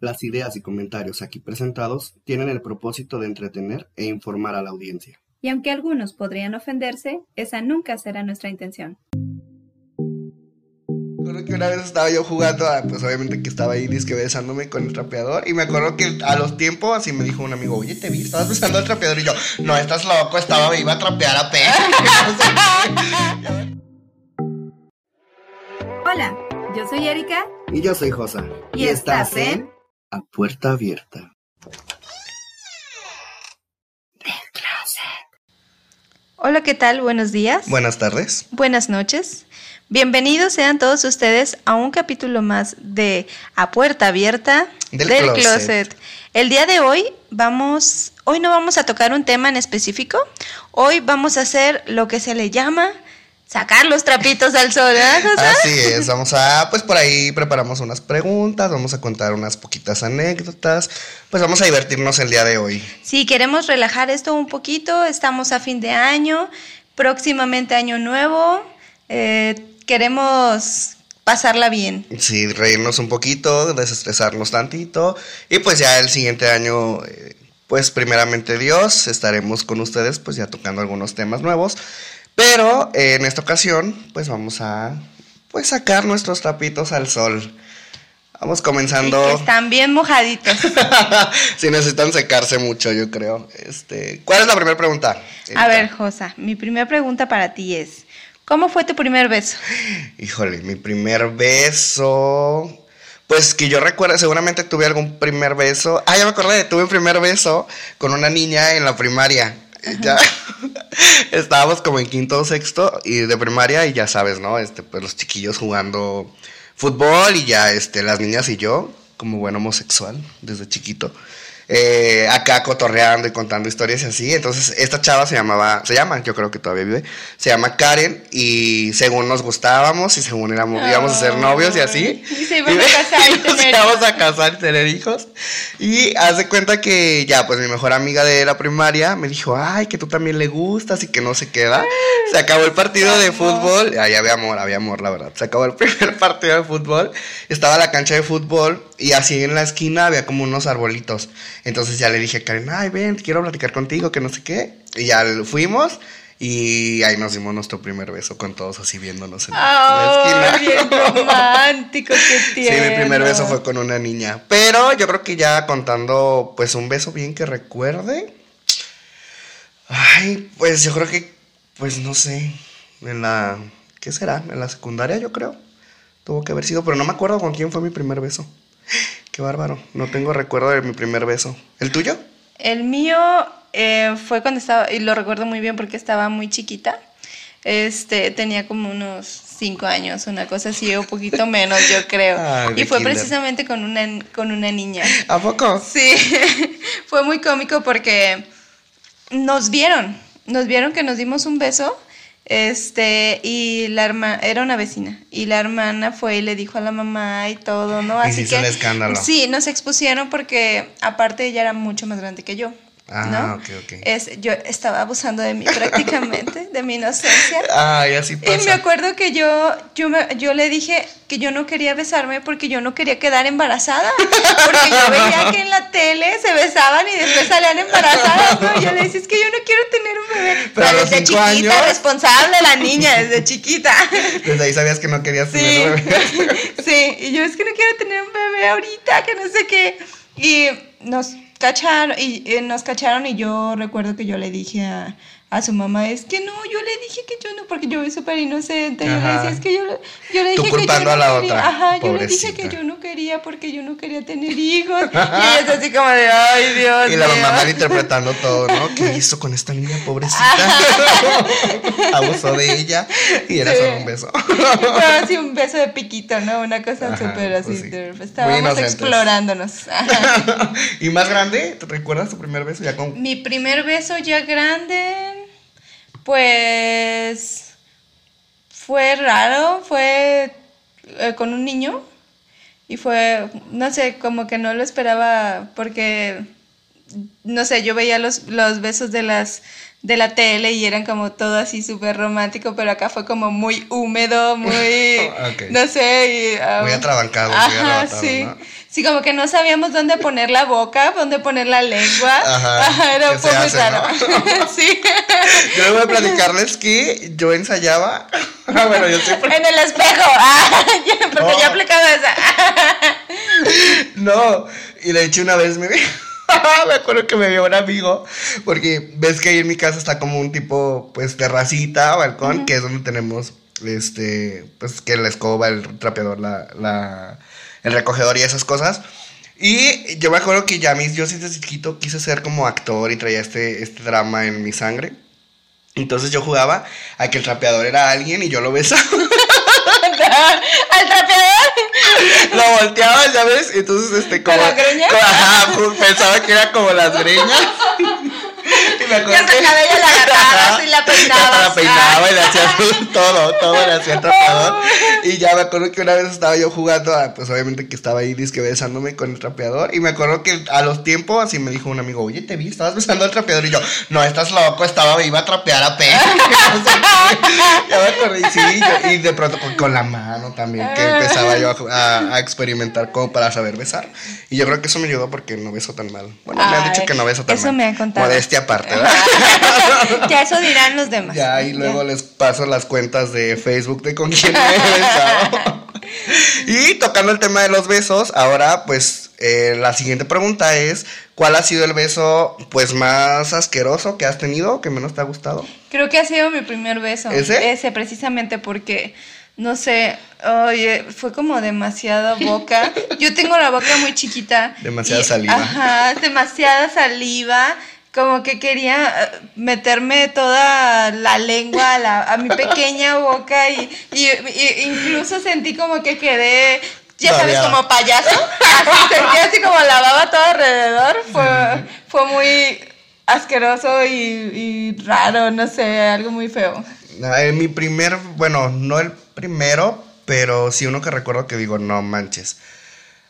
Las ideas y comentarios aquí presentados tienen el propósito de entretener e informar a la audiencia. Y aunque algunos podrían ofenderse, esa nunca será nuestra intención. Recuerdo que una vez estaba yo jugando, pues obviamente que estaba ahí disque besándome con el trapeador y me acuerdo que a los tiempos así me dijo un amigo, oye, te vi, estabas besando al trapeador y yo, no, estás loco, estaba, iba a trapear a P. Hola, yo soy Erika. Y yo soy Josa. Y estás en A Puerta Abierta. Hola, ¿qué tal? Buenos días. Buenas tardes. Buenas noches. Bienvenidos sean todos ustedes a un capítulo más de A Puerta Abierta Del Closet. El día de hoy vamos, hoy no vamos a tocar un tema en específico, hoy vamos a hacer lo que se le llama sacar los trapitos al sol, ¿verdad, José? Así es, vamos a, pues por ahí preparamos unas preguntas, vamos a contar unas poquitas anécdotas, pues vamos a divertirnos el día de hoy. Sí, queremos relajar esto un poquito, estamos a fin de año, próximamente año nuevo, eh, queremos pasarla bien. Sí, reírnos un poquito, desestresarnos tantito y pues ya el siguiente año, eh, pues primeramente Dios, estaremos con ustedes pues ya tocando algunos temas nuevos, pero eh, en esta ocasión pues vamos a pues sacar nuestros trapitos al sol. Vamos comenzando. que están bien mojaditos. sí, necesitan secarse mucho, yo creo. Este, ¿Cuál es la primera pregunta? A ver, Josa, mi primera pregunta para ti es, ¿cómo fue tu primer beso? Híjole, mi primer beso. Pues que yo recuerdo, seguramente tuve algún primer beso. Ah, ya me acordé, tuve un primer beso con una niña en la primaria. Ya estábamos como en quinto o sexto y de primaria y ya sabes, ¿no? Este, pues los chiquillos jugando fútbol y ya este, las niñas y yo, como buen homosexual desde chiquito, eh, acá cotorreando y contando historias y así. Entonces, esta chava se llamaba, se llama, yo creo que todavía vive, se llama Karen y según nos gustábamos y según éramos, íbamos a ser novios y así. Y se iban a casar y tener íbamos a casar y tener hijos. Y hace cuenta que ya, pues mi mejor amiga de la primaria me dijo, ay, que tú también le gustas y que no se queda. Se acabó el partido de fútbol. Ay, había amor, había amor, la verdad. Se acabó el primer partido de fútbol. Estaba la cancha de fútbol y así en la esquina había como unos arbolitos. Entonces ya le dije a Karen, ay, ven, quiero platicar contigo, que no sé qué. Y ya fuimos. Y ahí nos dimos nuestro primer beso con todos así viéndonos en la esquina. ¡Ay, bien romántico que Sí, tienes! mi primer beso fue con una niña. Pero yo creo que ya contando, pues, un beso bien que recuerde. Ay, pues yo creo que, pues no sé, en la, ¿qué será? En la secundaria yo creo. Tuvo que haber sido, pero no me acuerdo con quién fue mi primer beso. Qué bárbaro, no tengo recuerdo de mi primer beso. ¿El tuyo? El mío eh, fue cuando estaba, y lo recuerdo muy bien porque estaba muy chiquita. Este, tenía como unos cinco años, una cosa así, o un poquito menos, yo creo. Ay, de y fue kinder. precisamente con una, con una niña. ¿A poco? Sí, fue muy cómico porque nos vieron, nos vieron que nos dimos un beso, este, y la hermana, era una vecina, y la hermana fue y le dijo a la mamá y todo, ¿no? Y se hizo escándalo. Sí, nos expusieron porque aparte ella era mucho más grande que yo. Ah, ¿no? ok, ok. Es, yo estaba abusando de mí prácticamente, de mi inocencia. Así Y pasa. me acuerdo que yo, yo, me- yo le dije que yo no quería besarme porque yo no quería quedar embarazada. Porque yo veía que en la tele se besaban y después salían embarazadas, ¿no? Y yo le decía, es que yo no quiero tener un bebé. Pero desde chiquita, años. responsable la niña, desde chiquita. Desde ahí sabías que no querías Sí, tener bebé. sí, y yo es que no quiero tener un bebé ahorita, que no sé qué. Y nos cacharon, y eh, nos cacharon y yo recuerdo que yo le dije a, a su mamá, es que no, yo le dije que yo no, porque yo soy súper inocente, yo le decía, es que yo, yo le dije que yo no a la quería, otra, ajá, yo le dije que yo no quería porque yo no quería tener hijos. Y ella es así como de, ay, Dios Y la mío". mamá malinterpretando todo, ¿no? ¿Qué hizo con esta niña pobrecita? Abusó de ella y era Sí. solo un beso. Fue así un beso de piquito, ¿no? Una cosa súper así. pues sí. de- estábamos explorándonos. Ajá. ¿Y más grande? ¿Te recuerdas tu primer beso? Ya con... Mi primer beso ya grande, pues fue raro, fue eh, con un niño y fue, no sé, como que no lo esperaba porque, no sé, yo veía los, los besos de las de la tele y eran como todo así súper romántico, pero acá fue como muy húmedo, muy, no sé, y, ah, Muy atrabancado, Ajá, sí. ¿no? Sí, como que no sabíamos dónde poner la boca, dónde poner la lengua. Ajá, Ajá, era ¿qué un poco hace, raro. no? sí. Yo voy a platicarles que yo ensayaba. Bueno, yo siempre. En el espejo. Ah, porque ya he aplicado esa. No, y de hecho una vez me vi. me acuerdo que me vio un amigo, porque ves que ahí en mi casa está como un tipo, pues, terracita, balcón, que es donde tenemos, este, pues, que la escoba, el trapeador, la, la, el recogedor y esas cosas. Y yo me acuerdo que ya mis, yo desde chiquito quise ser como actor y traía este, este drama en mi sangre. Entonces yo jugaba a que el trapeador era alguien y yo lo besaba. Al trapeador. lo volteaba, ¿sabes? Entonces, este, como. la greña? como- ajá, pensaba que era como las greñas. y me acuerdo Ya hasta el que- cabello la agarrabas y la peinabas. La peinaba y le hacía todo, todo le hacía trapeador. Y ya me acuerdo que una vez estaba yo jugando, ah, pues obviamente que estaba ahí disque besándome con el trapeador. Y me acuerdo que a los tiempos así me dijo un amigo, oye, te vi, estabas besando al trapeador. Y yo, no, estás loco, estaba, iba a trapear a qué. ya me acordé, y sí, yo- y de pronto con, con la mano también, que empezaba yo a, a- a experimentar como para saber besar. Y yo creo que eso me ayudó porque no beso tan mal. Bueno, me han dicho Ay, que no beso tan eso mal. me han contado. Modestia aparte, ¿verdad? ya eso dirán los demás. Ya, y luego les paso las cuentas de Facebook de con quién me he besado. y tocando el tema de los besos, ahora pues eh, la siguiente pregunta es, ¿cuál ha sido el beso pues más asqueroso que has tenido, que menos te ha gustado? Creo que ha sido mi primer beso. ¿Ese? Ese, precisamente porque, no sé, oye, fue como demasiada boca. Yo tengo la boca muy chiquita. Demasiada y- saliva. Ajá, demasiada saliva. Como que quería eh, meterme toda la lengua a, la- a mi pequeña boca y, y- y incluso sentí como que quedé, ya sabes, como payaso. Así sentí así como la baba todo alrededor. Fue, fue muy asqueroso y, y raro, no sé, algo muy feo. Ah, mi primer, bueno, no el primero, pero sí uno que recuerdo que digo, no manches.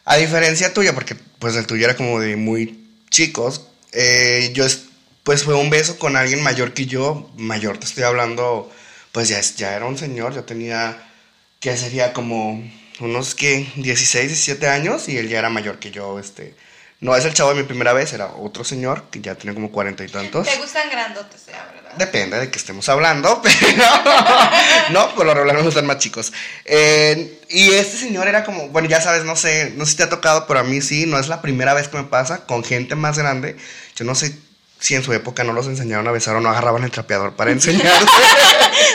A diferencia tuya, porque pues el tuyo era como de muy chicos, eh, yo es- pues fue un beso con alguien mayor que yo, mayor te estoy hablando, pues ya, ya era un señor, yo tenía, que sería como unos que 16, 17 años y él ya era mayor que yo, este, no es el chavo de mi primera vez, era otro señor que ya tenía como cuarenta y tantos. Te gustan grandotes, ya, ¿verdad? Depende de que estemos hablando, pero no, por lo regular me gustan más chicos. Eh, y este señor era como, bueno, ya sabes, no sé, no sé si te ha tocado, pero a mí sí, no es la primera vez que me pasa con gente más grande. Yo no sé si en su época no los enseñaron a besar o no agarraban el trapeador para enseñar.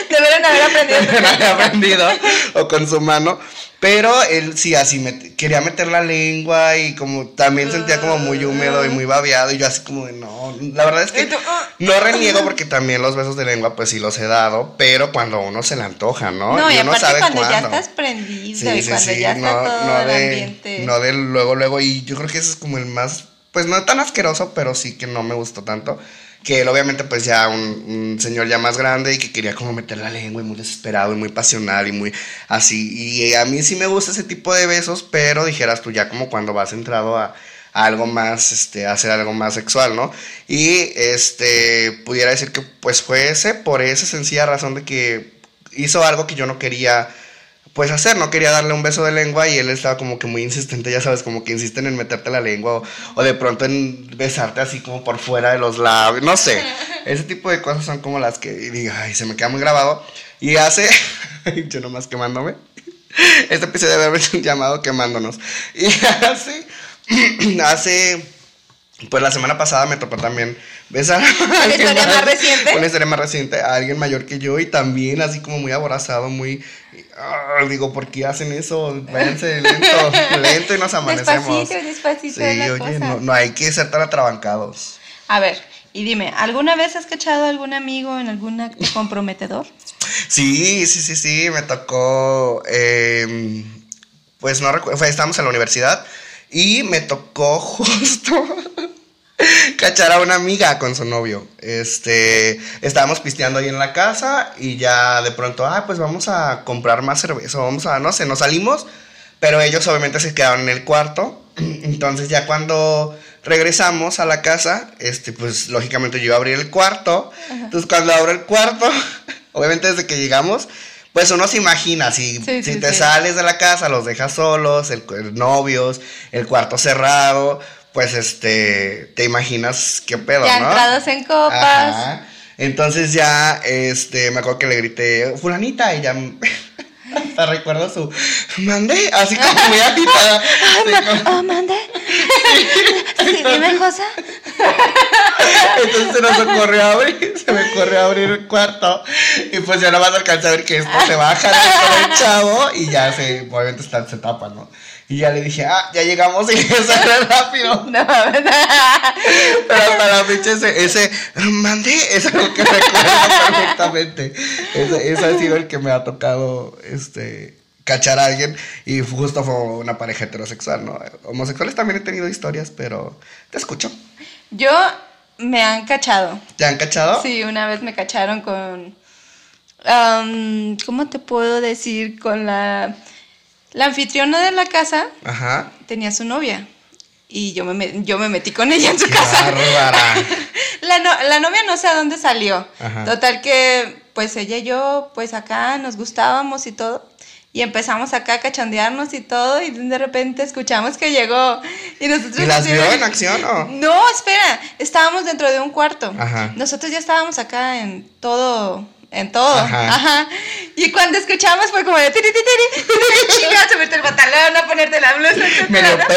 Deberían haber aprendido. no había aprendido o con su mano. Pero él sí, así me, quería meter la lengua y como también sentía como muy húmedo y muy babeado. Y yo así como de no. La verdad es que Y tú, ah. no reniego porque también los besos de lengua, pues sí los he dado. Pero cuando uno se le antoja, ¿no? No, y, uno aparte sabe cuando ya estás prendido Sí, y sí, cuando sí, ya está no, todo no el de, ambiente. no de luego, luego. Y yo creo que ese es como el más, pues no tan asqueroso, pero sí que no me gustó tanto. Que él obviamente pues ya un, señor ya más grande y que quería como meter la lengua y muy desesperado y muy pasional y muy así. Y a mí sí me gusta ese tipo de besos, pero dijeras tú ya como cuando vas entrado a, a algo más, este, a hacer algo más sexual, ¿no? Y este, pudiera decir que pues fue ese por esa sencilla razón de que hizo algo que yo no quería pues hacer, no quería darle un beso de lengua y él estaba como que muy insistente, ya sabes, como que insisten en meterte la lengua o, o de pronto en besarte así como por fuera de los labios, no sé, ese tipo de cosas son como las que digo, ay, se me queda muy grabado y hace, yo nomás quemándome, este episodio debe haber llamado quemándonos. Y hace, hace, pues la semana pasada me tocó también besar a ¿Una alguien historia más reciente? Una historia más reciente, a alguien mayor que yo y también así como muy aborazado, muy... ah, digo, ¿por qué hacen eso? Váyanse lento, lento y nos amanecemos. Despacito, despacito Sí, la oye, cosa. no, no hay que ser tan atrabancados. A ver, y dime, ¿alguna vez has cachado a algún amigo en algún acto comprometedor? Sí, sí, sí, sí, me tocó, eh, pues no recuerdo, estábamos en la universidad y me tocó justo cachar a una amiga con su novio. Este, estábamos pisteando ahí en la casa y ya de pronto, ah, pues vamos a comprar más cerveza, vamos a, no sé, nos salimos, pero ellos obviamente se quedaron en el cuarto. Entonces ya cuando regresamos a la casa, este, pues lógicamente yo iba a abrir el cuarto. Entonces cuando abro el cuarto, obviamente desde que llegamos, pues uno se imagina, si, Sí, si sí, te sí. sales de la casa, los dejas solos, el, el novios, el cuarto cerrado, pues este, te imaginas qué pedo, Ya ¿no? entrados en copas. Ajá. Entonces ya, este, me acuerdo que le grité, fulanita, y ya, hasta recuerdo su, mandé, así como muy agitada. Oh, mande. Sí, dime cosa. Entonces se nos ocurrió abrir, se me ocurrió abrir el cuarto y pues ya nada más alcancé a ver que esto se baja con el chavo y ya se, obviamente está, se tapa, ¿no? Y ya le dije, ah, ya llegamos y sale rápido. No, mames. Pero hasta la fecha ese, ese, mandé, es algo que recuerdo perfectamente. Ese, ese ha sido el que me ha tocado, este, cachar a alguien y justo fue una pareja heterosexual, ¿no? Homosexuales también he tenido historias, pero te escucho. Yo me han cachado. ¿Te han cachado? Sí, una vez me cacharon con. ¿Cómo te puedo decir? Con la. La anfitriona de la casa Ajá. tenía su novia. Y yo me, yo me metí con ella en su Qué casa. La, no- la novia no sé a dónde salió. Ajá. Total que, pues ella y yo, pues acá nos gustábamos y todo. Y empezamos acá a cachondearnos y todo. Y de repente escuchamos que llegó. Y nosotros. ¿Y las vio en acción o? No, espera. Estábamos dentro de un cuarto. Ajá. Nosotros ya estábamos acá en todo. En todo. Ajá. Ajá. Y cuando escuchamos fue como de tiri, tiri, tiri, chinga, subirte el pantalón, a ponerte la blusa.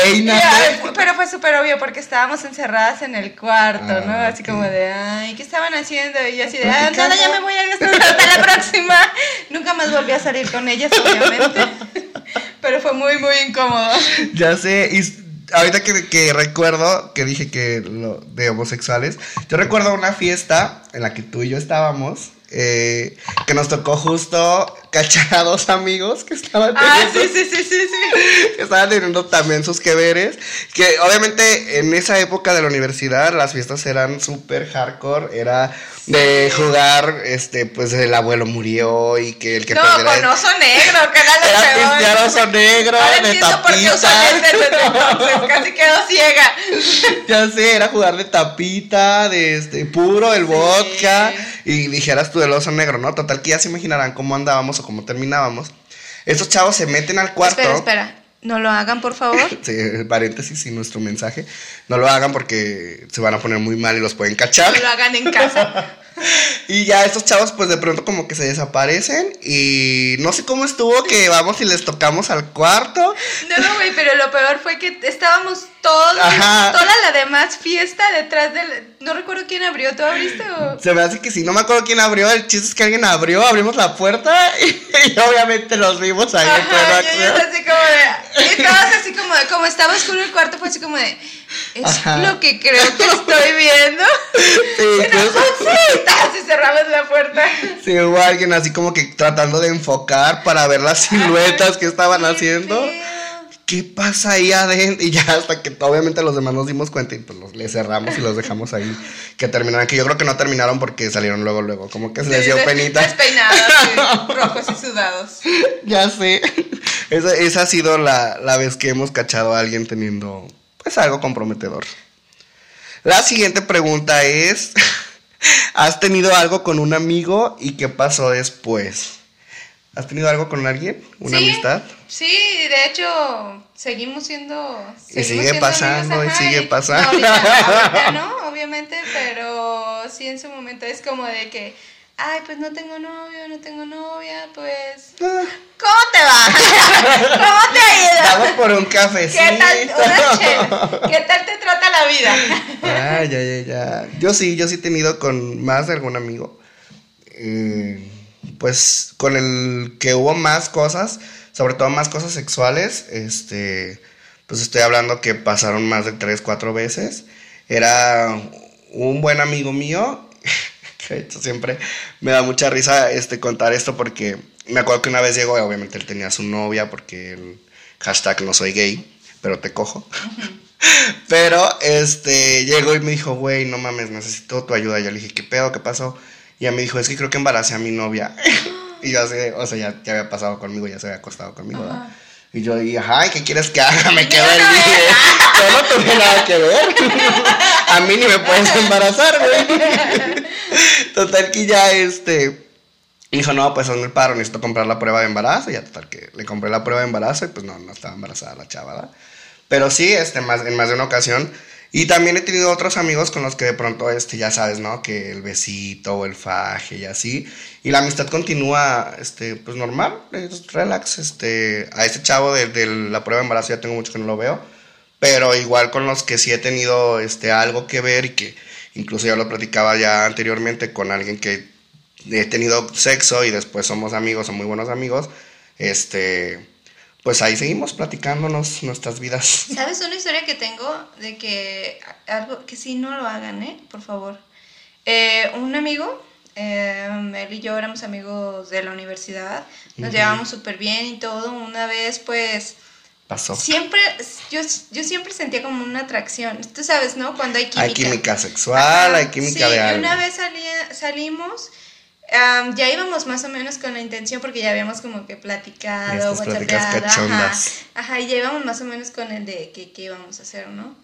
Y, ay, fu- Pero fue súper obvio porque estábamos encerradas en el cuarto, ¿no? Ah, Así como de, ay, ¿qué estaban haciendo? Y yo así de, ah, nada, ya me voy a gastar hasta la próxima. Nunca más volví a salir con ellas, obviamente. Pero fue muy, muy incómodo. Ya sé, y ahorita que, que recuerdo que dije que lo de homosexuales, yo recuerdo una fiesta en la que tú y yo estábamos, eh, que nos tocó justo cachar a dos amigos que estaban Ah, teniendo, sí, sí, sí, sí, sí. que estaban teniendo también sus que veres, que obviamente en esa época de la universidad las fiestas eran súper hardcore, era de jugar, este, pues el abuelo murió y que el que No, con oso negro, que era lo era peor. oso negro, Ahora de tapita. desde entonces, casi quedó ciega. Ya sé, era jugar de tapita, de este, puro, el vodka. Y dijeras tú del oso negro, ¿no? Total, que ya se imaginarán cómo andábamos o cómo terminábamos. Estos chavos se meten al cuarto. Espera, espera. No lo hagan, por favor. Sí, paréntesis y nuestro mensaje. No lo hagan porque se van a poner muy mal y los pueden cachar. No lo hagan en casa. Y ya estos chavos, pues de pronto como que se desaparecen. Y no sé cómo estuvo que vamos y les tocamos al cuarto. No, güey, pero lo peor fue que estábamos todos, Ajá. toda la demás fiesta detrás del... No recuerdo quién abrió, ¿tú abriste o...? Se me hace que sí, no me acuerdo quién abrió. El chiste es que alguien abrió, abrimos la puerta y, obviamente los vimos ahí Ajá, y ellos acción. así como de... Estabas así como de... Como estaba oscuro el cuarto, fue así como de... Es Ajá. lo que creo que estoy viendo. Sí, así cerramos la puerta. sí, hubo alguien así como que tratando de enfocar para ver las siluetas que estaban haciendo. ¿Qué pasa ahí adentro? Y ya hasta que obviamente los demás nos dimos cuenta y pues los, les cerramos y los dejamos ahí que terminaran. Que yo creo que no terminaron porque salieron luego, luego. Como que se les dio Sí, penita. Despeinados, sí, rojos y sudados. ya sé. Esa, esa ha sido la, la vez que hemos cachado a alguien teniendo pues algo comprometedor. La siguiente pregunta es, ¿has tenido algo con un amigo y qué pasó después? ¿Has tenido algo con alguien? ¿Una Sí, amistad? Sí, de hecho, seguimos siendo. Y seguimos sigue siendo pasando, amigos, y sigue pasando. No, ahorita, ahorita no, obviamente, pero sí en su momento es como de que. Ay, pues no tengo novio, no tengo novia, pues. Ah, ¿Cómo te va? ¿Cómo te ha ido? Vamos por un cafecito. ¿Qué tal? ¿Qué tal te trata la vida? Ah, ya, ya, ya. Yo sí, yo sí he tenido con más de algún amigo. Eh, pues con el que hubo más cosas, sobre todo más cosas sexuales, este, pues estoy hablando que pasaron más de tres, cuatro veces. Era un buen amigo mío, hecho siempre me da mucha risa este, contar esto porque me acuerdo que una vez llegó, y obviamente él tenía su novia porque el hashtag no soy gay, pero te cojo. Pero, este, llegó y me dijo, güey, no mames, necesito tu ayuda. Yo le dije, ¿qué pedo? ¿Qué pasó? Y ella me dijo, es que creo que embaracé a mi novia. y yo así, o sea, ya, ya había pasado conmigo, ya se había acostado conmigo. Y yo dije, ay, ¿qué quieres que haga? Me quedé Yo el dije, yo no tuve nada que ver. a mí ni me puedes embarazar, güey. Total que ya, este, dijo, no, pues hazme el paro, necesito comprar la prueba de embarazo. Y ya total que le compré la prueba de embarazo y pues no, no estaba embarazada la chava, ¿verdad? Pero sí, este, más, en más de una ocasión. Y también he tenido otros amigos con los que de pronto, este, ya sabes, ¿no? Que el besito o el faje y así. Y la amistad continúa, este, pues normal, relax. Este, a este chavo de, de la prueba de embarazo ya tengo mucho que no lo veo. Pero igual con los que sí he tenido, este, algo que ver y que incluso ya lo platicaba ya anteriormente con alguien que he tenido sexo y después somos amigos o muy buenos amigos, este, pues ahí seguimos platicándonos nuestras vidas. ¿Sabes una historia que tengo de que algo que sí no lo hagan, eh? Por favor. Eh, un amigo, eh, él y yo éramos amigos de la universidad, nos Ujú. llevábamos súper bien y todo. Una vez, pues, Pasó. siempre, yo, yo siempre sentía como una atracción. Tú sabes, ¿no? Cuando hay química. Hay química sexual, Ajá, hay química sí, de y algo. una vez salí- salimos, am, ya íbamos más o menos con la intención porque ya habíamos como que platicado, whatsappeado, ajá, cachondas. ajá, y ya íbamos más o menos con el de qué, íbamos a hacer, ¿no?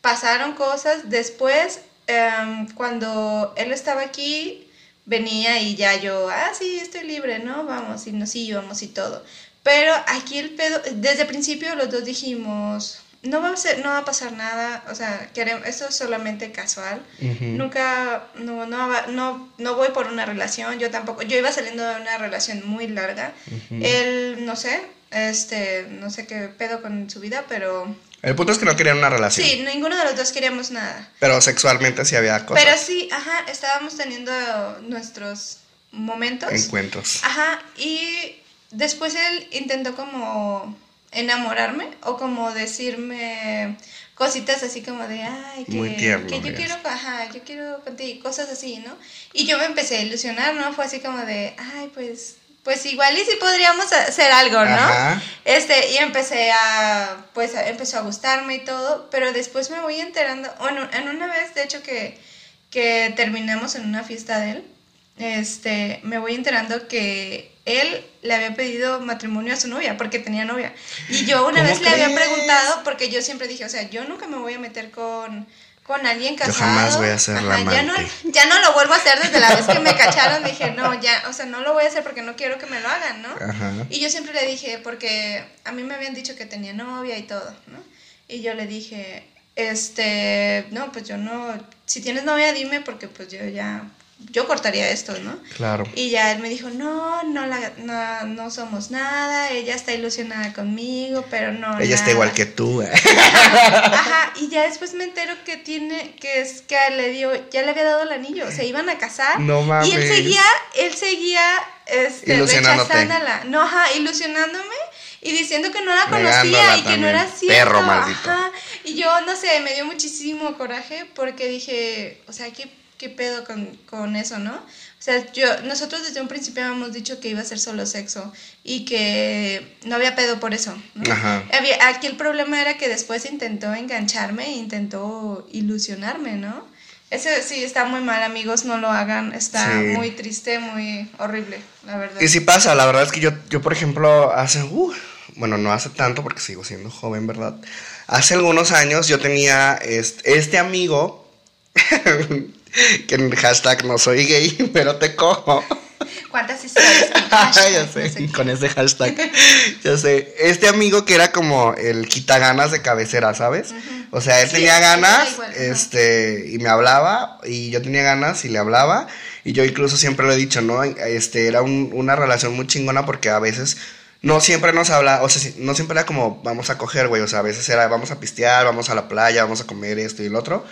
Pasaron cosas, después am, cuando él estaba aquí, venía y ya yo, ah, sí, estoy libre, ¿no? Vamos, y nos íbamos y todo. Pero aquí el pedo, desde el principio los dos dijimos, no va a, ser, no va a pasar nada, o sea, queremos, esto es solamente casual. Nunca, no, no, no, no voy por una relación, yo tampoco, yo iba saliendo de una relación muy larga. Él, no sé, este, no sé qué pedo con su vida, pero El punto es que no querían una relación. sí, ninguno de los dos queríamos nada. Pero sexualmente sí había cosas. Pero sí, ajá, estábamos teniendo nuestros momentos. Encuentros. Ajá, y después él intentó como enamorarme o como decirme cositas así como de, ay, que, tierno, que yo quiero, ajá, yo quiero contigo, cosas así, ¿no? Y yo me empecé a ilusionar, ¿no? Fue así como de, ay, pues, pues igual y sí podríamos hacer algo, ¿no? Ajá. Este, y empecé a, pues empezó a gustarme y todo, pero después me voy enterando, bueno, en una vez, de hecho, que, que terminamos en una fiesta de él, este, me voy enterando que él le había pedido matrimonio a su novia, porque tenía novia. Y yo una ¿Cómo vez le había preguntado, porque yo siempre dije, o sea, yo nunca me voy a meter con, con alguien Yo casado. jamás voy a ser la ya no, ya no lo vuelvo a hacer desde la vez que me cacharon, dije, no, ya, o sea, no lo voy a hacer porque no quiero que me lo hagan, ¿no? Ajá. Y yo siempre le dije, porque a mí me habían dicho que tenía novia y todo, ¿no? Y yo le dije, este, no, pues yo no, si tienes novia dime porque pues yo ya, yo cortaría esto, ¿no? Claro. Y ya él me dijo, no, no, la, no, no somos nada, ella está ilusionada conmigo, pero no. Ella está nada". igual que tú. ¿eh? Ajá, y ya después me entero que tiene, que es que le dio, ya le había dado el anillo, se iban a casar. No Y él mames. seguía, él seguía, este, rechazándola. No, ajá, ilusionándome y diciendo que no la Negándola conocía y que no era cierto. Perro maldito. Ajá. Y yo, no sé, me dio muchísimo coraje porque dije, o sea, ¿qué, qué pedo con, con eso, no? O sea, yo, nosotros desde un principio habíamos dicho que iba a ser solo sexo y que no había pedo por eso, ¿no? Ajá. Había- aquí el problema era que después intentó engancharme e intentó ilusionarme, ¿no? Ese sí está muy mal, amigos, no lo hagan, está Sí. muy triste, muy horrible, la verdad. Y sí pasa, la verdad es que yo, yo por ejemplo, hace, uh, bueno, no hace tanto porque sigo siendo joven, ¿verdad? Hace algunos años yo tenía este, este amigo, que en hashtag no soy gay, pero te cojo. ¿Cuántas historias? con ya sé, No sé qué. con ese hashtag. ya sé. Este amigo que era como el quitaganas de cabecera, ¿sabes? O sea, él Sí, tenía ganas, igual, este, y me hablaba, y yo tenía ganas y le hablaba, y yo incluso siempre lo he dicho, ¿no? Este, era un- una relación muy chingona porque a veces no siempre nos habla, o sea, no siempre era como vamos a coger, güey, o sea, a veces era vamos a pistear, vamos a la playa, vamos a comer esto y el otro.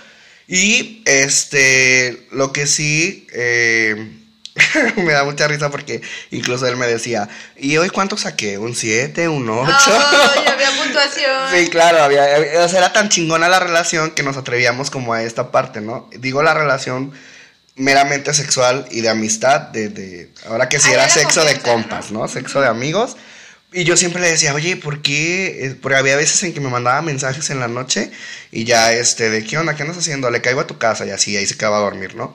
Y este, lo que sí, eh, me da mucha risa porque incluso él me decía, ¿y hoy cuánto saqué? ¿Un 7? ¿Un 8? Ay, había puntuación. Sí, claro, había, había- o sea, era tan chingona la relación que nos atrevíamos como a esta parte, ¿no? Digo la relación meramente sexual y de amistad, de, de ahora que sí Había era sexo de compas, ¿no? Sexo de amigos. Y yo siempre le decía, oye, ¿por qué? Eh, Porque había veces en que me mandaba mensajes en la noche y ya, este, de qué onda, qué andas haciendo, le caigo a tu casa y así, ahí se quedaba a dormir, ¿no?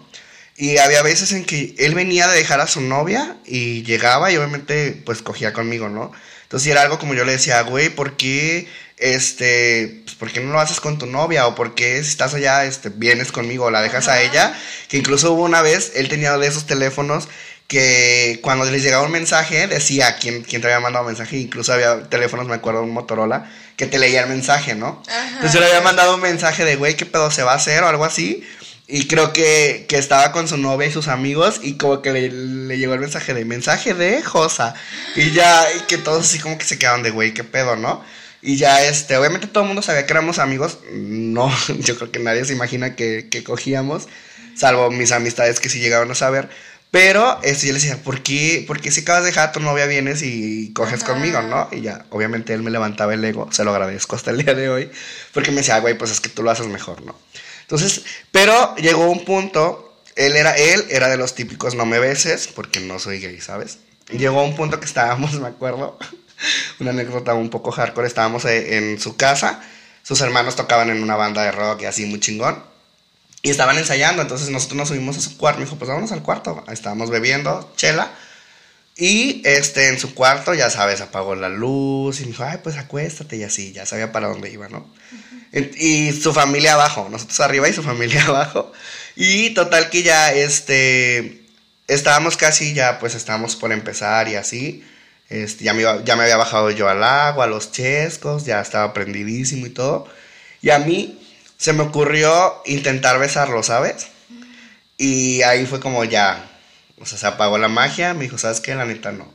Y había veces en que él venía de dejar a su novia y llegaba y obviamente pues cogía conmigo, ¿no? Entonces era algo como yo le decía, güey, ¿por qué, este, pues, ¿por qué no lo haces con tu novia? O ¿por qué si estás allá, este, vienes conmigo o la dejas a ella? Que incluso hubo una vez, él tenía de esos teléfonos que cuando les llegaba un mensaje decía quién, quién te había mandado mensaje, incluso había teléfonos, me acuerdo, un Motorola, que te leía el mensaje, ¿no? Ajá. Entonces yo le había mandado un mensaje de, güey, ¿qué pedo se va a hacer o algo así? Y creo que, que estaba con su novia y sus amigos y como que le, le llegó el mensaje de mensaje de Josa. Y ya, y que todos así como que se quedaron de, güey, ¿qué pedo, no? Y ya, este, obviamente todo el mundo sabía que éramos amigos. No, yo creo que nadie se imagina que, que cogíamos, salvo mis amistades que sí llegaron a saber. Pero este, yo le decía, ¿por qué, por qué si acabas de dejar a tu novia vienes y coges Ajá. conmigo, no? Y ya, obviamente él me levantaba el ego, se lo agradezco hasta el día de hoy, porque me decía, güey, pues es que tú lo haces mejor, ¿no? Entonces, pero llegó un punto, él era, él era de los típicos no me beses, porque no soy gay, ¿sabes? Llegó un punto que estábamos, me acuerdo, una anécdota un poco hardcore, estábamos eh, en su casa, sus hermanos tocaban en una banda de rock y así muy chingón. Y estaban ensayando, entonces nosotros nos subimos a su cuarto. Me dijo, pues vámonos al cuarto. Estábamos bebiendo chela. Y este, en su cuarto, ya sabes, apagó la luz. Y me dijo, ay, pues acuéstate. Y así, ya sabía para dónde iba, ¿no? Y su familia abajo, nosotros arriba y su familia abajo. Y total que ya, este, estábamos casi ya, pues estábamos por empezar y así. Este, ya, me iba- ya me había bajado yo al agua, a los chescos, ya estaba prendidísimo y todo. Y a mí se me ocurrió intentar besarlo, ¿sabes? Y ahí fue como ya, o sea, se apagó la magia, me dijo, ¿sabes qué? La neta no.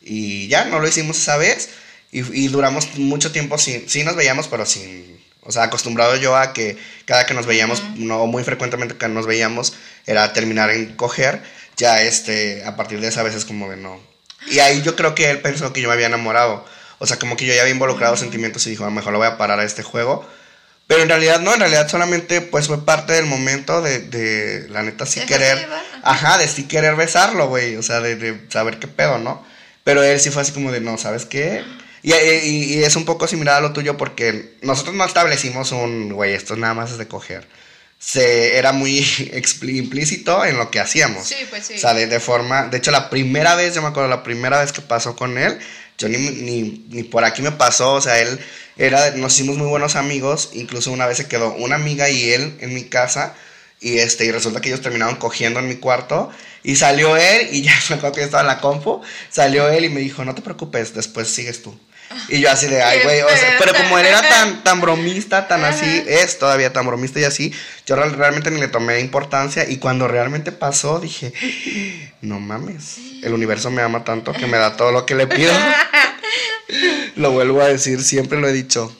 Y ya, no lo hicimos esa vez. Y, y duramos mucho tiempo sin, sí nos veíamos, pero sin, o sea, acostumbrado yo a que cada que nos veíamos, no muy frecuentemente que nos veíamos, era terminar en coger. Ya, este, a partir de esa vez es como de no. Y ahí yo creo que él pensó que yo me había enamorado. O sea, como que yo ya había involucrado sentimientos y dijo, a lo mejor lo voy a parar a este juego. Pero en realidad no, en realidad solamente pues fue parte del momento de, de la neta sí Dejarse querer. llevar, Ajá, de sí querer besarlo, güey. O sea, de, de saber qué pedo, ¿no? Pero él sí fue así como de, no, ¿sabes qué? Y, y- y es un poco similar a lo tuyo porque nosotros no establecimos un, güey, esto nada más es de coger. Se, era muy implícito en lo que hacíamos. Sí, pues sí. O sea, de, de forma. De hecho, la primera vez, yo me acuerdo, la primera vez que pasó con él, yo ni, ni, ni por aquí me pasó. O sea, él era. Nos hicimos muy buenos amigos. Incluso una vez se quedó una amiga y él en mi casa. Y este, y resulta que ellos terminaron cogiendo en mi cuarto. Y salió él, y ya me acuerdo que yo estaba en la compu. Salió él y me dijo, no te preocupes, después sigues tú. Y yo así de, ay, güey, o sea, pero como él era tan, tan bromista, tan así, Ajá. es todavía tan bromista y así, yo real- realmente ni le tomé importancia y cuando realmente pasó dije, no mames, el universo me ama tanto que me da todo lo que le pido. lo vuelvo a decir, siempre lo he dicho.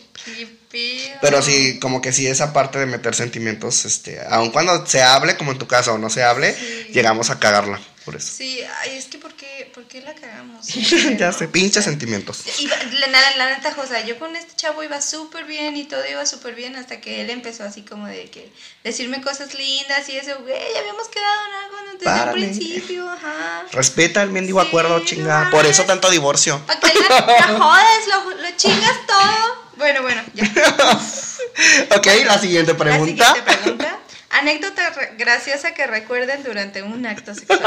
Pero sí, como que sí, esa parte de meter sentimientos, este, aun cuando se hable, como en tu caso, o no se hable, Sí. llegamos a cagarla, por eso. Sí, ay, es que ¿por qué, por qué la cagamos? ya sé, pinches sentimientos. Iba- la, la, la neta, Josa, yo con este chavo iba súper bien y todo iba súper bien hasta que él empezó así como de que decirme cosas lindas y eso, güey, ya habíamos quedado en algo desde Párale. un principio, ajá. Respeta el mendigo Sí, acuerdo, no chinga. Por eso tanto divorcio. ¿Para la, la jodes? Lo, lo chingas todo. Bueno, bueno, ya. Ok, la siguiente pregunta. La siguiente pregunta. Anécdota graciosa que recuerden durante un acto sexual.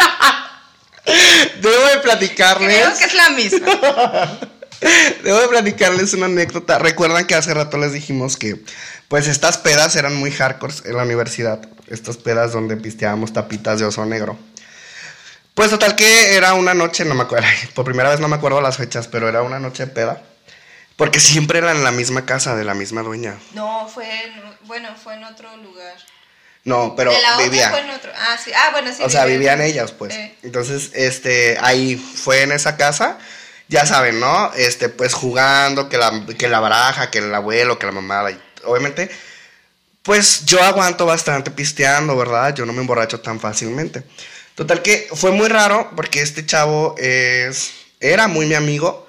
Debo de platicarles. Creo que es la misma. Debo de platicarles una anécdota. Recuerdan que hace rato les dijimos que, pues, estas pedas eran muy hardcore en la universidad. Estas pedas donde pisteábamos tapitas de oso negro. Pues, total que era una noche, no me acuerdo, por primera vez no me acuerdo las fechas, pero era una noche de peda. Porque siempre era en la misma casa de la misma dueña. No, fue en, bueno, fue en otro lugar. No, pero de la otra vivía. fue en otro. Ah, sí. Ah, bueno, sí. o sea, vivían. ellas, pues. Eh. Entonces, este, ahí fue en esa casa. Ya saben, ¿no? Este, pues jugando, que la, que la baraja, que el abuelo, que la mamada. y obviamente, pues yo aguanto bastante pisteando, ¿verdad? Yo no me emborracho tan fácilmente. Total que fue muy raro porque este chavo es, era muy mi amigo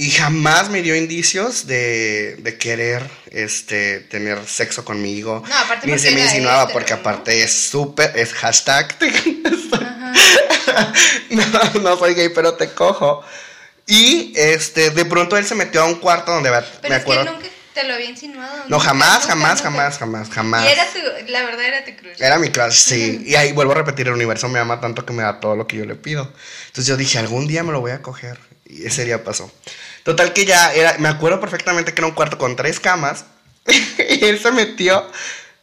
y jamás me dio indicios de, de querer este, tener sexo conmigo. No, aparte Ni se me insinuaba hétero, porque ¿no? aparte es súper, es hashtag. no, no soy gay, pero te cojo. Y este, de pronto él se metió a un cuarto donde me Pero es acuerdo. que nunca te lo había insinuado. No, jamás, nunca, jamás, nunca. jamás, jamás, jamás. Y era tu, la verdad era tu crush. Era mi crush, sí. Y ahí vuelvo a repetir, el universo me ama tanto que me da todo lo que yo le pido. Entonces yo dije, algún día me lo voy a coger. Y ese día pasó. Total que ya era, me acuerdo perfectamente que era un cuarto con tres camas. y él se metió,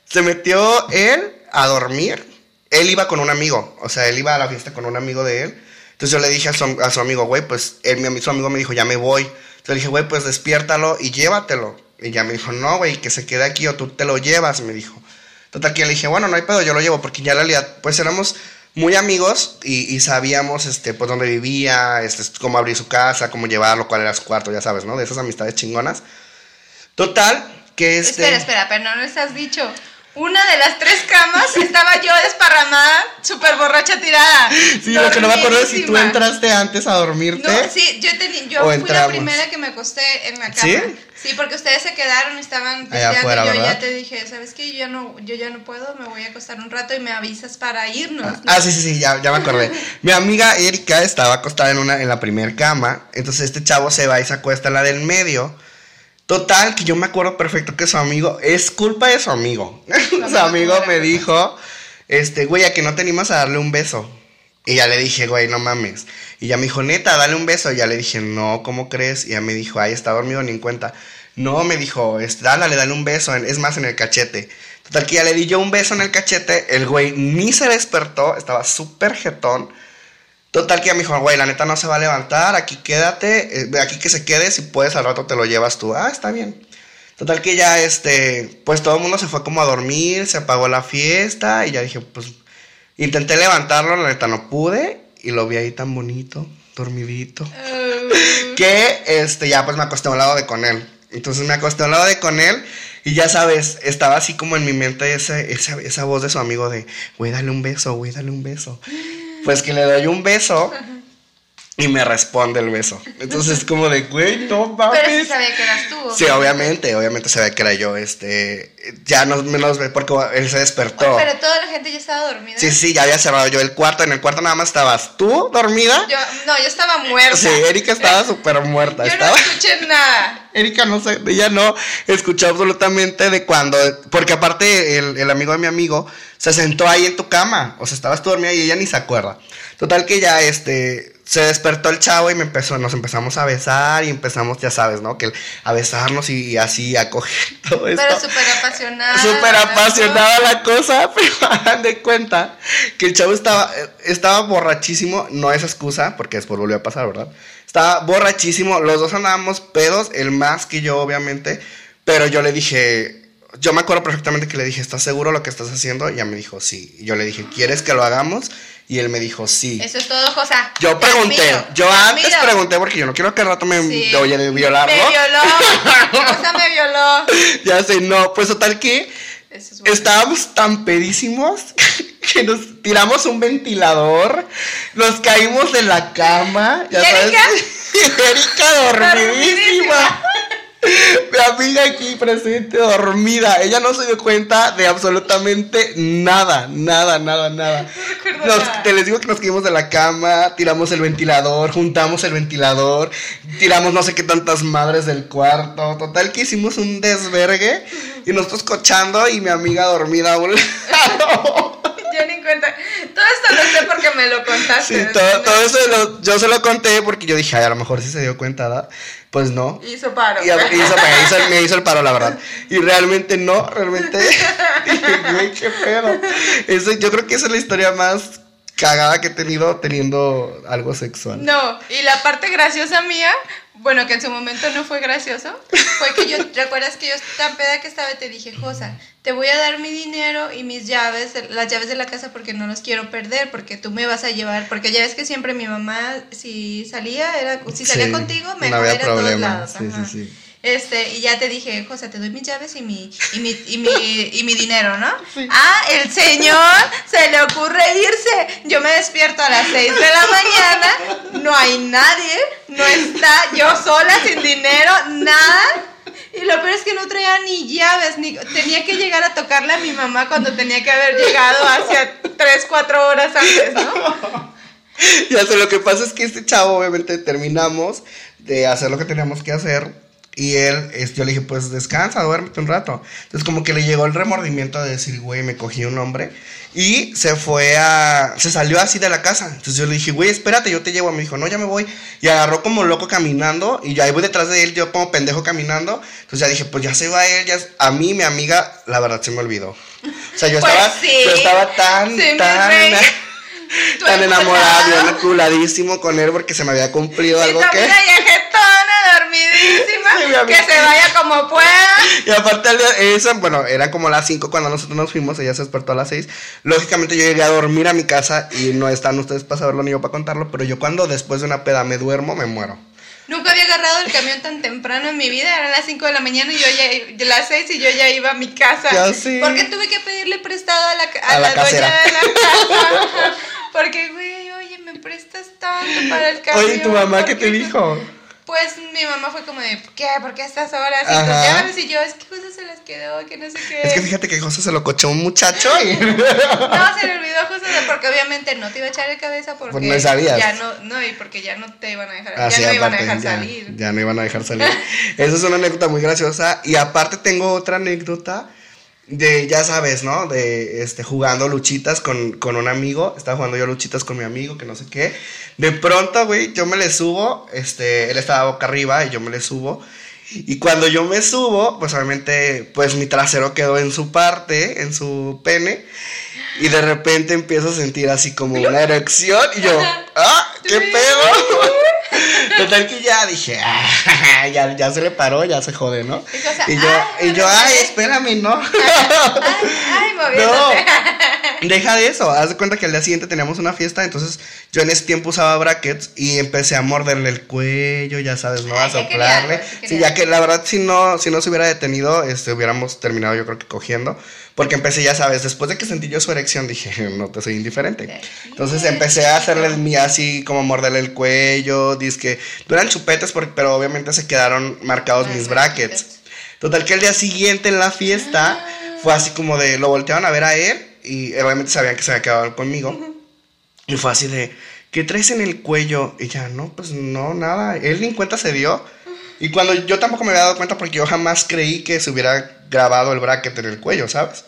se metió él a dormir. Él iba con un amigo, o sea, él iba a la fiesta con un amigo de él. Entonces yo le dije a su, a su amigo, güey, pues él, su amigo me dijo, ya me voy. Entonces le dije, güey, pues despiértalo y llévatelo. Y ya me dijo, no, güey, que se quede aquí o tú te lo llevas, me dijo. Total que le dije, bueno, no hay pedo, yo lo llevo, porque ya en realidad, pues éramos muy amigos y, y sabíamos, este, pues dónde vivía, este, cómo abrir su casa, cómo llevarlo, cuál era su cuarto, ya sabes, ¿no? De esas amistades chingonas. Total, que este... Espera, espera, pero no nos has dicho. Una de las tres camas estaba yo desparramada, súper borracha tirada. Sí, lo que no me acuerdo es si tú entraste antes a dormirte. No, sí, yo, teni- yo ¿O fui entramos? la primera que me acosté en la cama. ¿Sí? ¿Sí? porque ustedes se quedaron, estaban Allá afuera, yo ¿verdad? ya te dije, ¿sabes qué? Yo ya no, yo ya no puedo, me voy a acostar un rato y me avisas para irnos. Ah, sí, sí, sí, ya, ya me acordé. Mi amiga Erika estaba acostada en, una, en la primer cama. Entonces este chavo se va y se acuesta en la del medio. Total, que yo me acuerdo perfecto que su amigo, es culpa de su amigo. su amigo me dijo, este, güey, a que no te a darle un beso. Y ya le dije, güey, no mames. Y ya me dijo, neta, dale un beso. Y ya le dije, no, ¿cómo crees? Y ya me dijo, ay, está dormido, ni en cuenta. No, me dijo, este, dale, dale un beso, es más en el cachete. Total que ya le di yo un beso en el cachete, el güey ni se despertó, estaba súper jetón. Total que ya me dijo, güey, la neta no se va a levantar, aquí quédate, eh, aquí que se quede, si puedes al rato te lo llevas tú. Ah, está bien. Total que ya, este, pues todo el mundo se fue como a dormir, se apagó la fiesta y ya dije, pues, intenté levantarlo, la neta no pude y lo vi ahí tan bonito, dormidito Uh, que este ya pues me acosté a un lado de con él. Entonces me acosté a un lado de con él y ya sabes, estaba así como en mi mente ese, esa, esa voz de su amigo de, güey, dale un beso, güey, dale un beso. Pues que le doy un beso y me responde el beso. Entonces es como de, güey, no mames. pero sí sabía que eras tú. Sí, obviamente, obviamente ve que era yo, este, ya no menos porque él se despertó. Oye, pero toda la gente ya estaba dormida. Sí, sí, ya había cerrado yo el cuarto, en el cuarto nada más estabas tú dormida. Yo, no, yo estaba muerta. Sí, Erika estaba súper muerta. Yo estaba... no escuché nada. Erika no sé, ella no escuchó absolutamente de cuando, porque aparte el, el amigo de mi amigo se sentó ahí en tu cama, o sea, estabas tú dormida y ella ni se acuerda. Total que ya este se despertó el chavo y me empezó, nos empezamos a besar y empezamos, ya sabes, ¿no? Que a besarnos y, y así a coger todo esto. Pero súper apasionada. Súper apasionada la cosa, pero hagan de cuenta que el chavo estaba, estaba borrachísimo, no es excusa, porque después volvió a pasar, ¿verdad? Estaba borrachísimo, los dos andábamos pedos, el más que yo, obviamente, pero yo le dije, yo me acuerdo perfectamente que le dije, ¿estás seguro lo que estás haciendo? Y ya me dijo, sí. Y yo le dije, ¿quieres que lo hagamos? Y él me dijo, sí. Eso es todo, Josa. Yo pregunté, admiro, yo te antes admiro. pregunté porque yo no quiero que al rato me Sí. oye violarlo. Me violó. Josa me violó. ya sé, no, pues total que es bueno. Estábamos tan pedísimos que nos tiramos un ventilador, nos caímos de la cama, ya ¿Y sabes. Erika? Erika dormidísima. Mi amiga aquí presente dormida. Ella no se dio cuenta de absolutamente nada, nada, nada, nada. Nos- nada. te les digo que nos caímos de la cama, tiramos el ventilador, juntamos el ventilador, tiramos no sé qué tantas madres del cuarto. Total que hicimos un desvergue y nosotros cochando y mi amiga dormida a un lado. Yo ni cuenta. Todo esto lo sé porque me lo contaste. Sí, todo, todo eso lo- yo se lo conté porque yo dije, ay, a lo mejor sí se dio cuenta, ¿verdad? Pues no. Hizo paro. Y hizo- me, hizo, me hizo el paro, la verdad. Y realmente no, realmente. güey, qué pedo. Eso, yo creo que esa es la historia más cagada que he tenido teniendo algo sexual. No, y la parte graciosa mía, bueno, que en su momento no fue gracioso, fue que yo, ¿recuerdas que yo tan peda que estaba te dije, Josa, te voy a dar mi dinero y mis llaves, las llaves de la casa porque no los quiero perder, porque tú me vas a llevar, porque ya ves que siempre mi mamá, si salía, era, si salía Sí, contigo, no me había ir a todos lados. sí, ajá. sí, sí. Este, y ya te dije, José, te doy mis llaves y mi, y mi, y mi, y mi dinero, ¿no? Ah, el señor se le ocurre irse. Yo me despierto a las 6 de la mañana, no hay nadie, no está yo sola, sin dinero, nada. Y lo peor es que no traía ni llaves, ni tenía que llegar a tocarle a mi mamá cuando tenía que haber llegado hacia 3, 4 horas antes, ¿no? Ya sé, lo que pasa es que este chavo, obviamente, terminamos de hacer lo que teníamos que hacer. Y él, es- yo le dije, pues descansa, duérmete un rato. Entonces, como que le llegó el remordimiento de decir, güey, me cogí un hombre. Y se fue a. Se salió así de la casa. Entonces yo le dije, güey, espérate, yo te llevo. Me dijo, no, ya me voy. Y agarró como loco caminando. Y yo ahí voy detrás de él, yo como pendejo caminando. Entonces ya dije, pues ya se va él. Ya... A mí, mi amiga, la verdad se me olvidó. O sea, yo Pues estaba. sí, yo estaba tan, sí, tan. tan enamorada, bien enculadísimo con él porque se me había cumplido algo que. Dormidísima, Sí, que se vaya como pueda. Y aparte, eso, bueno, era como las 5 cuando nosotros nos fuimos, ella se despertó a las 6. Lógicamente yo llegué a dormir a mi casa y no están ustedes para saberlo ni yo para contarlo, pero yo cuando después de una peda me duermo, me muero. Nunca había agarrado el camión tan temprano en mi vida, eran las 5 de la mañana y yo ya, las 6 y yo ya iba a mi casa. Ya sé. Porque tuve que pedirle prestado a la, a A la la, casera. de la casa. Porque, güey, oye, me prestas tanto para el camión. Oye, ¿y tu mamá qué ¿por te dijo? Pues mi mamá fue como de, ¿qué? ¿Por qué a estas horas? Y Ajá. tus llaves y yo, es que justo se las quedó, que no sé qué. Es que fíjate que José se lo cochó un muchacho y. No, se le olvidó de, porque obviamente no te iba a echar de cabeza porque Pues no sabías. ya no, no, y porque ya no te iban a dejar, Así, ya no iban a dejar ya, salir. ya no iban a dejar salir. Esa es una anécdota muy graciosa. Y aparte tengo otra anécdota de, ya sabes, ¿no? De este, jugando luchitas con, con un amigo. Estaba jugando yo luchitas con mi amigo, que no sé qué. De pronto, güey, yo me le subo. Este, él estaba boca arriba y yo me le subo. Y cuando yo me subo, pues obviamente, pues mi trasero quedó en su parte, en su pene. Y de repente empiezo a sentir así como una erección. Y yo, ¡ah! ¿Qué pedo? Total que ya dije, "Ah, ya, ya se le paró, ya se jode, ¿no? Y cosa, Y yo, "Ay, y yo, ay, pues". espérame, ¿no? Ay, ay, No, deja de eso. Haz de cuenta que al día siguiente teníamos una fiesta, entonces yo en ese tiempo usaba brackets y empecé a morderle el cuello, ya sabes, ¿no? A soplarle. Sí, ya que la verdad, si no, si no se hubiera detenido, este, hubiéramos terminado yo creo que cogiendo. Porque empecé, ya sabes, después de que sentí yo su erección, dije, no te soy indiferente. Entonces empecé a hacerle el mío así, como morderle el cuello, disque. Duran chupetes, porque, pero obviamente se quedaron marcados Ay, mis brackets. Total que el día siguiente en la fiesta fue así como de, lo voltearon a ver a él y obviamente sabían que se había quedado conmigo. Y fue así de, ¿qué traes en el cuello? Y ya, no, pues no, nada. Él ni en cuenta se dio. Y cuando yo tampoco me había dado cuenta porque yo jamás creí que se hubiera grabado el bracket en el cuello, ¿sabes?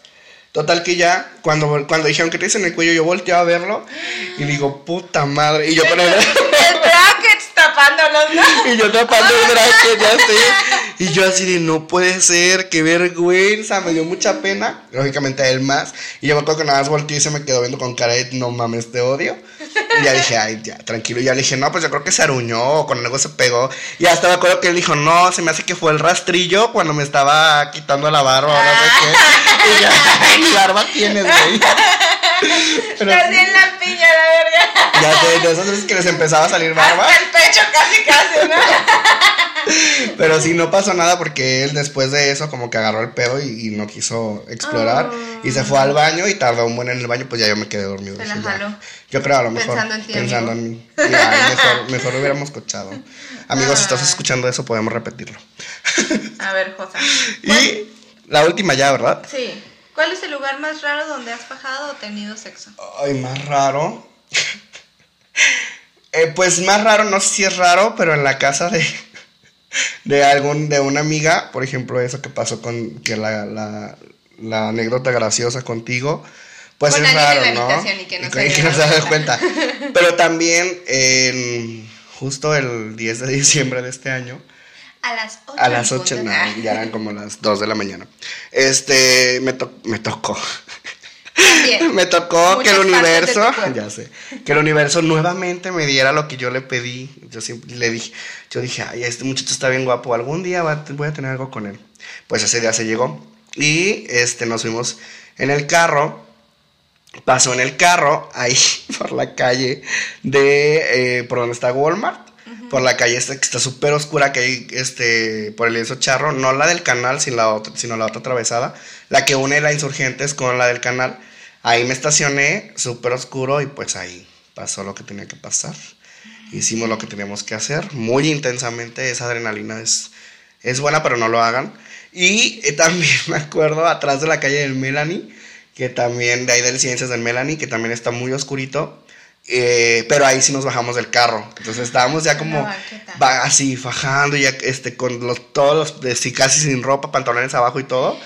Total que ya, cuando, cuando dijeron que traes en el cuello, yo volteé a verlo y digo, puta madre. Y yo con el... El brackets tapándolos, ¿no? Y yo tapando el bracket, ya sé. Y yo así de, no puede ser, qué vergüenza, me dio mucha pena. Lógicamente a él más. Y yo me acuerdo que nada más volteé y se me quedó viendo con cara de, no mames, te odio. Y ya dije, ay, ya, tranquilo. Y ya le dije, no, pues yo creo que se aruñó o con algo se pegó. Y hasta me acuerdo que él dijo, no, se me hace que fue el rastrillo cuando me estaba quitando la barba o no sé qué. Y ya, mi barba tienes, güey. Pero Casi en la piña, la verga. ya sé, de esas veces que les empezaba a salir barba. Hasta el pecho casi, casi, ¿no? Pero sí, no pasó nada porque él después de eso como que agarró el pedo y, y no quiso explorar. Oh. Y se fue al baño y tardó un buen en el baño, pues ya yo me quedé dormido. Se la jaló. Yo creo a lo mejor. Pensando en ti, Pensando amigo. en mí. Mejor, mejor lo hubiéramos cochado. Amigos, si estás Ah. escuchando eso, podemos repetirlo. A ver, Josa. Y la última ya, ¿verdad? Sí. ¿Cuál es el lugar más raro donde has bajado o tenido sexo? Ay, más raro. Eh, pues más raro, no sé si es raro, pero en la casa de, de algún, de una amiga, por ejemplo, eso que pasó con que la, la, la anécdota graciosa contigo, pues Con es raro, ¿no? y que no Y se que no se haya cuenta. Pero también en justo el 10 de diciembre de este año, A las 8. a las 8, no, ya eran como las 2 de la mañana. Este, me, to- me tocó. También. Me tocó que el universo, ya sé, que el universo nuevamente me diera lo que yo le pedí. Yo siempre le dije, yo dije, ay, este muchacho está bien guapo, algún día va- voy a tener algo con él. Pues ese día se llegó y este nos fuimos en el carro. Pasó en el carro ahí por la calle de eh, por donde está Walmart. Por la calle esta que está súper oscura, que hay este, por el lienzo charro, no la del canal, sino la, otra, sino la otra atravesada, la que une la Insurgentes con la del canal. Ahí me estacioné, súper oscuro, y pues ahí pasó lo que tenía que pasar. Hicimos lo que teníamos que hacer, muy intensamente, esa adrenalina es, es buena, pero no lo hagan. Y eh, también me acuerdo atrás de la calle del Melanie, que también de ahí del Ciencias del Melanie, que también está muy oscurito. eh, pero ahí sí nos bajamos del carro. Entonces estábamos ya como así fajando, ya este, con los, todos los, de- sí, casi sin ropa, pantalones abajo y todo.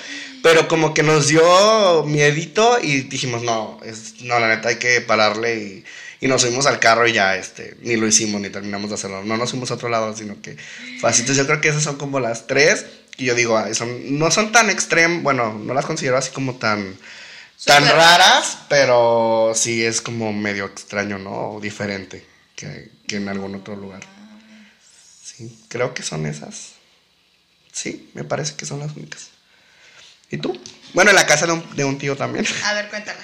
Pero como que nos dio miedito y dijimos, no, es, no, la neta hay que pararle y, y nos subimos al carro y ya, este, ni lo hicimos ni terminamos de hacerlo. No nos fuimos a otro lado, sino que fue así. Entonces yo creo que esas son como las tres. Y yo digo, son, no son tan extrem, bueno, no las considero así como tan tan raras, pero sí es como medio extraño, ¿no? O diferente que, que en algún otro lugar. Sí, creo que son esas. Sí, me parece que son las únicas. ¿Y tú? Bueno, en la casa de un, de un tío también. A ver, cuéntala.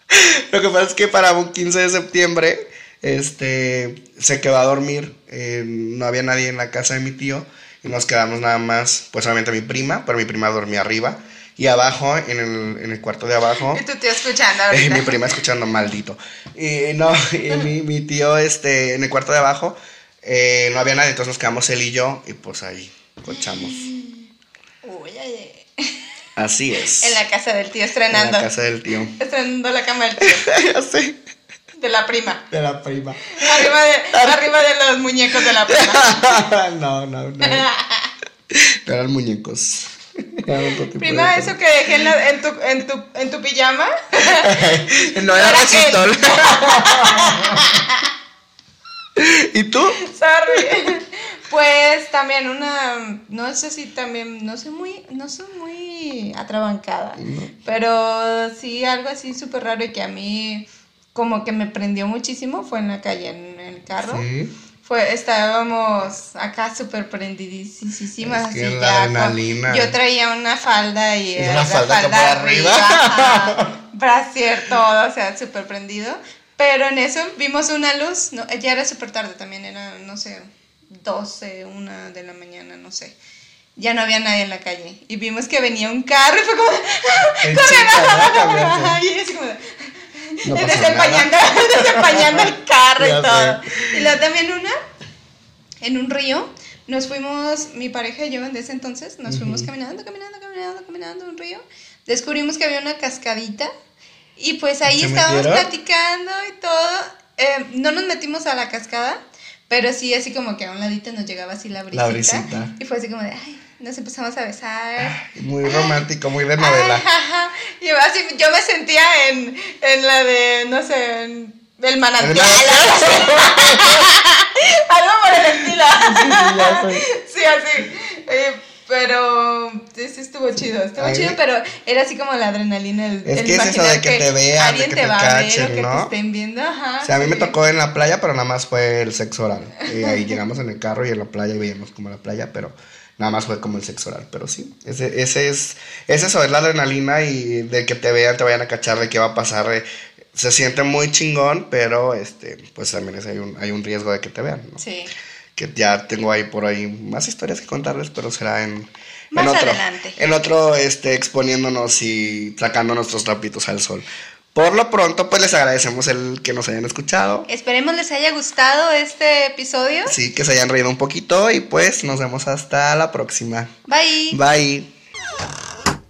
Lo que pasa es que para un 15 de septiembre, este, se quedó a dormir. eh, no había nadie en la casa de mi tío. Y nos quedamos nada más, pues solamente mi prima, pero mi prima dormía arriba. Y abajo, en el, en el cuarto de abajo, Y tu tío escuchando eh, mi prima escuchando maldito. Y no, y mi, mi tío, este, en el cuarto de abajo, eh, no había nadie, entonces nos quedamos él y yo. Y pues ahí, cochamos. Uy, ay, ay. Así es. En la casa del tío, En estrenando. la casa del tío. Estrenando la cama del tío. ya sé. De la prima. De la prima. Arriba de, arriba de los muñecos de la prima. no, no, no. No eran muñecos. Prima, eso que dejé en, la- en, tu, en, tu, en tu pijama. No era Era resistol. ¿Y tú? Sorry. Pues también una, no sé si también, no soy muy, no soy muy atrabancada, pero sí algo así súper raro y que a mí como que me prendió muchísimo fue en la calle, en el carro. Sí. Fue, estábamos acá súper prendidísimas. Es que así la ya con- adrenalina. yo traía una falda y una la falda como arriba. ajá, brasier, todo, o sea, súper prendido. Pero en eso vimos una luz, no, ya era súper tarde también, era, no sé, 12, una de la mañana, no sé. Ya no había nadie en la calle. Y vimos que venía un carro y fue como... ¡Corre! chica, y así como... No desempañando, desempañando el carro Ya y todo. sé. Y luego también una, en un río, nos fuimos, mi pareja y yo en ese entonces, nos fuimos caminando, caminando, caminando, caminando un río. Descubrimos que había una cascadita y pues ahí ¿Se estábamos metieron? platicando y todo. Eh, no nos metimos a la cascada, pero sí así como que a un ladito nos llegaba así la brisita. La brisita. Y fue así como de, ay, nos empezamos a besar. Muy romántico, muy de novela. Ajá, Y yo, así, yo me sentía en, en la de, no sé, en el manantial. Algo por el estilo. ya. Sí, así. Eh, pero sí, estuvo chido, estuvo Ay, chido, pero era así como la adrenalina. El, Es el que es eso de que te vean, de alguien que te va a ver cachen, o que te ¿no? estén viendo. Ajá. O sea, a mí me tocó en la playa, pero nada más fue el sexo oral. Y ahí llegamos en el carro y en la playa y veíamos como la playa, pero nada más fue como el sexo oral. Pero sí, ese, ese es, es eso, es la adrenalina y de que te vean, te vayan a cachar, de qué va a pasar. eh, Se siente muy chingón, pero este, pues también es- hay, un, hay un riesgo de que te vean, ¿no? Sí. Que ya tengo ahí por ahí más historias que contarles, pero será en, Más en otro, adelante. en otro, este, exponiéndonos y sacando nuestros trapitos al sol. Por lo pronto, pues les agradecemos el que nos hayan escuchado. Esperemos les haya gustado este episodio. Sí, que se hayan reído un poquito y pues nos vemos hasta la próxima. Bye. Bye.